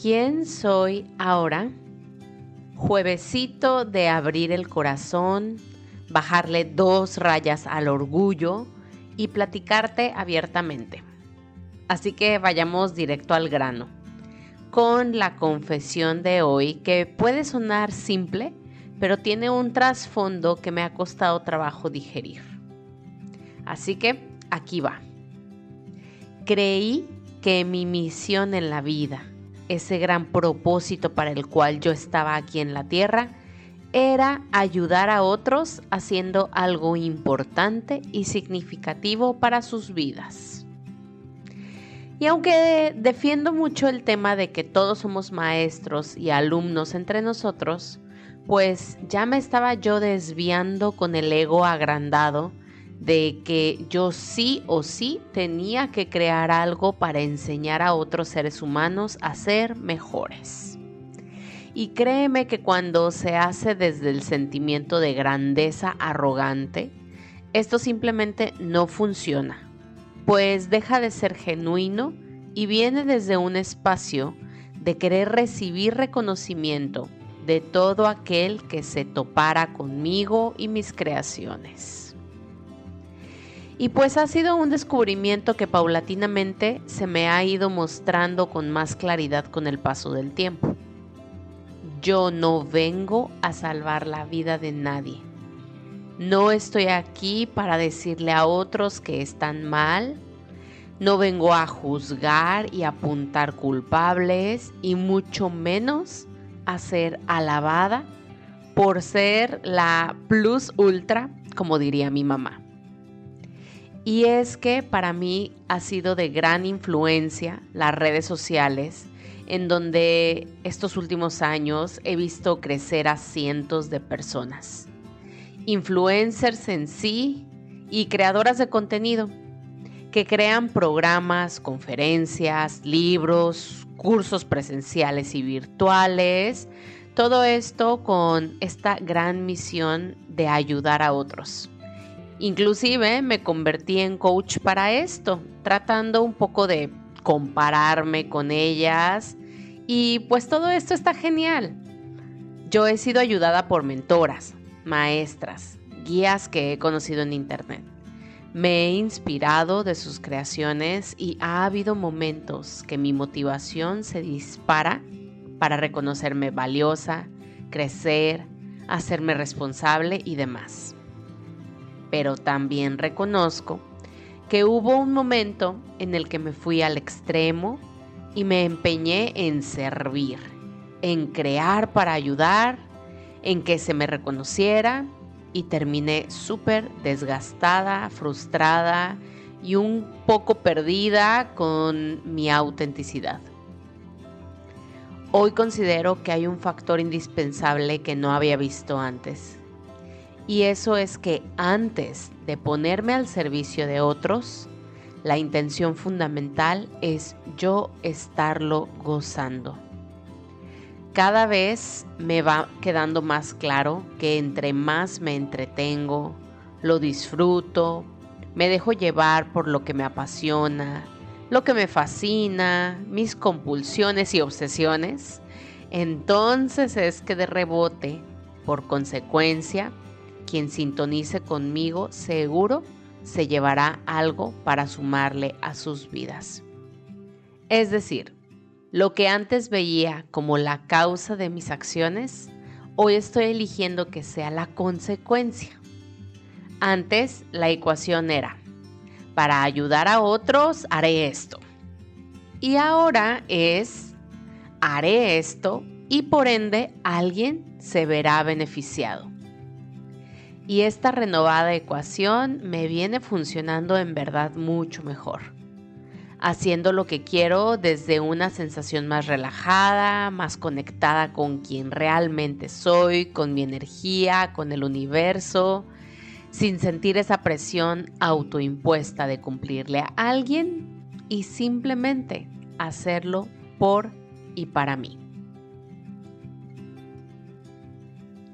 ¿Quién soy ahora? Juevesito de abrir el corazón, bajarle dos rayas al orgullo y platicarte abiertamente. Así que vayamos directo al grano, con la confesión de hoy que puede sonar simple, pero tiene un trasfondo que me ha costado trabajo digerir. Así que aquí va. Creí que mi misión en la vida, ese gran propósito para el cual yo estaba aquí en la tierra, era ayudar a otros haciendo algo importante y significativo para sus vidas. Y aunque defiendo mucho el tema de que todos somos maestros y alumnos entre nosotros, pues ya me estaba yo desviando con el ego agrandado de que yo sí o sí tenía que crear algo para enseñar a otros seres humanos a ser mejores. Y créeme que cuando se hace desde el sentimiento de grandeza arrogante, esto simplemente no funciona, pues deja de ser genuino y viene desde un espacio de querer recibir reconocimiento de todo aquel que se topara conmigo y mis creaciones. Y pues ha sido un descubrimiento que paulatinamente se me ha ido mostrando con más claridad con el paso del tiempo. Yo no vengo a salvar la vida de nadie. No estoy aquí para decirle a otros que están mal. No vengo a juzgar y apuntar culpables y mucho menos a ser alabada por ser la plus ultra, como diría mi mamá. Y es que para mí ha sido de gran influencia las redes sociales, en donde estos últimos años he visto crecer a cientos de personas. Influencers en sí y creadoras de contenido que crean programas, conferencias, libros, cursos presenciales y virtuales, todo esto con esta gran misión de ayudar a otros. Inclusive me convertí en coach para esto, tratando un poco de compararme con ellas y pues todo esto está genial. Yo he sido ayudada por mentoras, maestras, guías que he conocido en internet. Me he inspirado de sus creaciones y ha habido momentos que mi motivación se dispara para reconocerme valiosa, crecer, hacerme responsable y demás pero también reconozco que hubo un momento en el que me fui al extremo y me empeñé en servir, en crear para ayudar, en que se me reconociera y terminé súper desgastada, frustrada y un poco perdida con mi autenticidad. Hoy considero que hay un factor indispensable que no había visto antes y eso es que antes de ponerme al servicio de otros, la intención fundamental es yo estarlo gozando. Cada vez me va quedando más claro que entre más me entretengo, lo disfruto, me dejo llevar por lo que me apasiona, lo que me fascina, mis compulsiones y obsesiones, entonces es que de rebote, por consecuencia, quien sintonice conmigo seguro se llevará algo para sumarle a sus vidas. Es decir, lo que antes veía como la causa de mis acciones, hoy estoy eligiendo que sea la consecuencia. Antes la ecuación era, para ayudar a otros haré esto. Y ahora es, haré esto y por ende alguien se verá beneficiado. Y esta renovada ecuación me viene funcionando en verdad mucho mejor. Haciendo lo que quiero desde una sensación más relajada, más conectada con quien realmente soy, con mi energía, con el universo, sin sentir esa presión autoimpuesta de cumplirle a alguien y simplemente hacerlo por y para mí.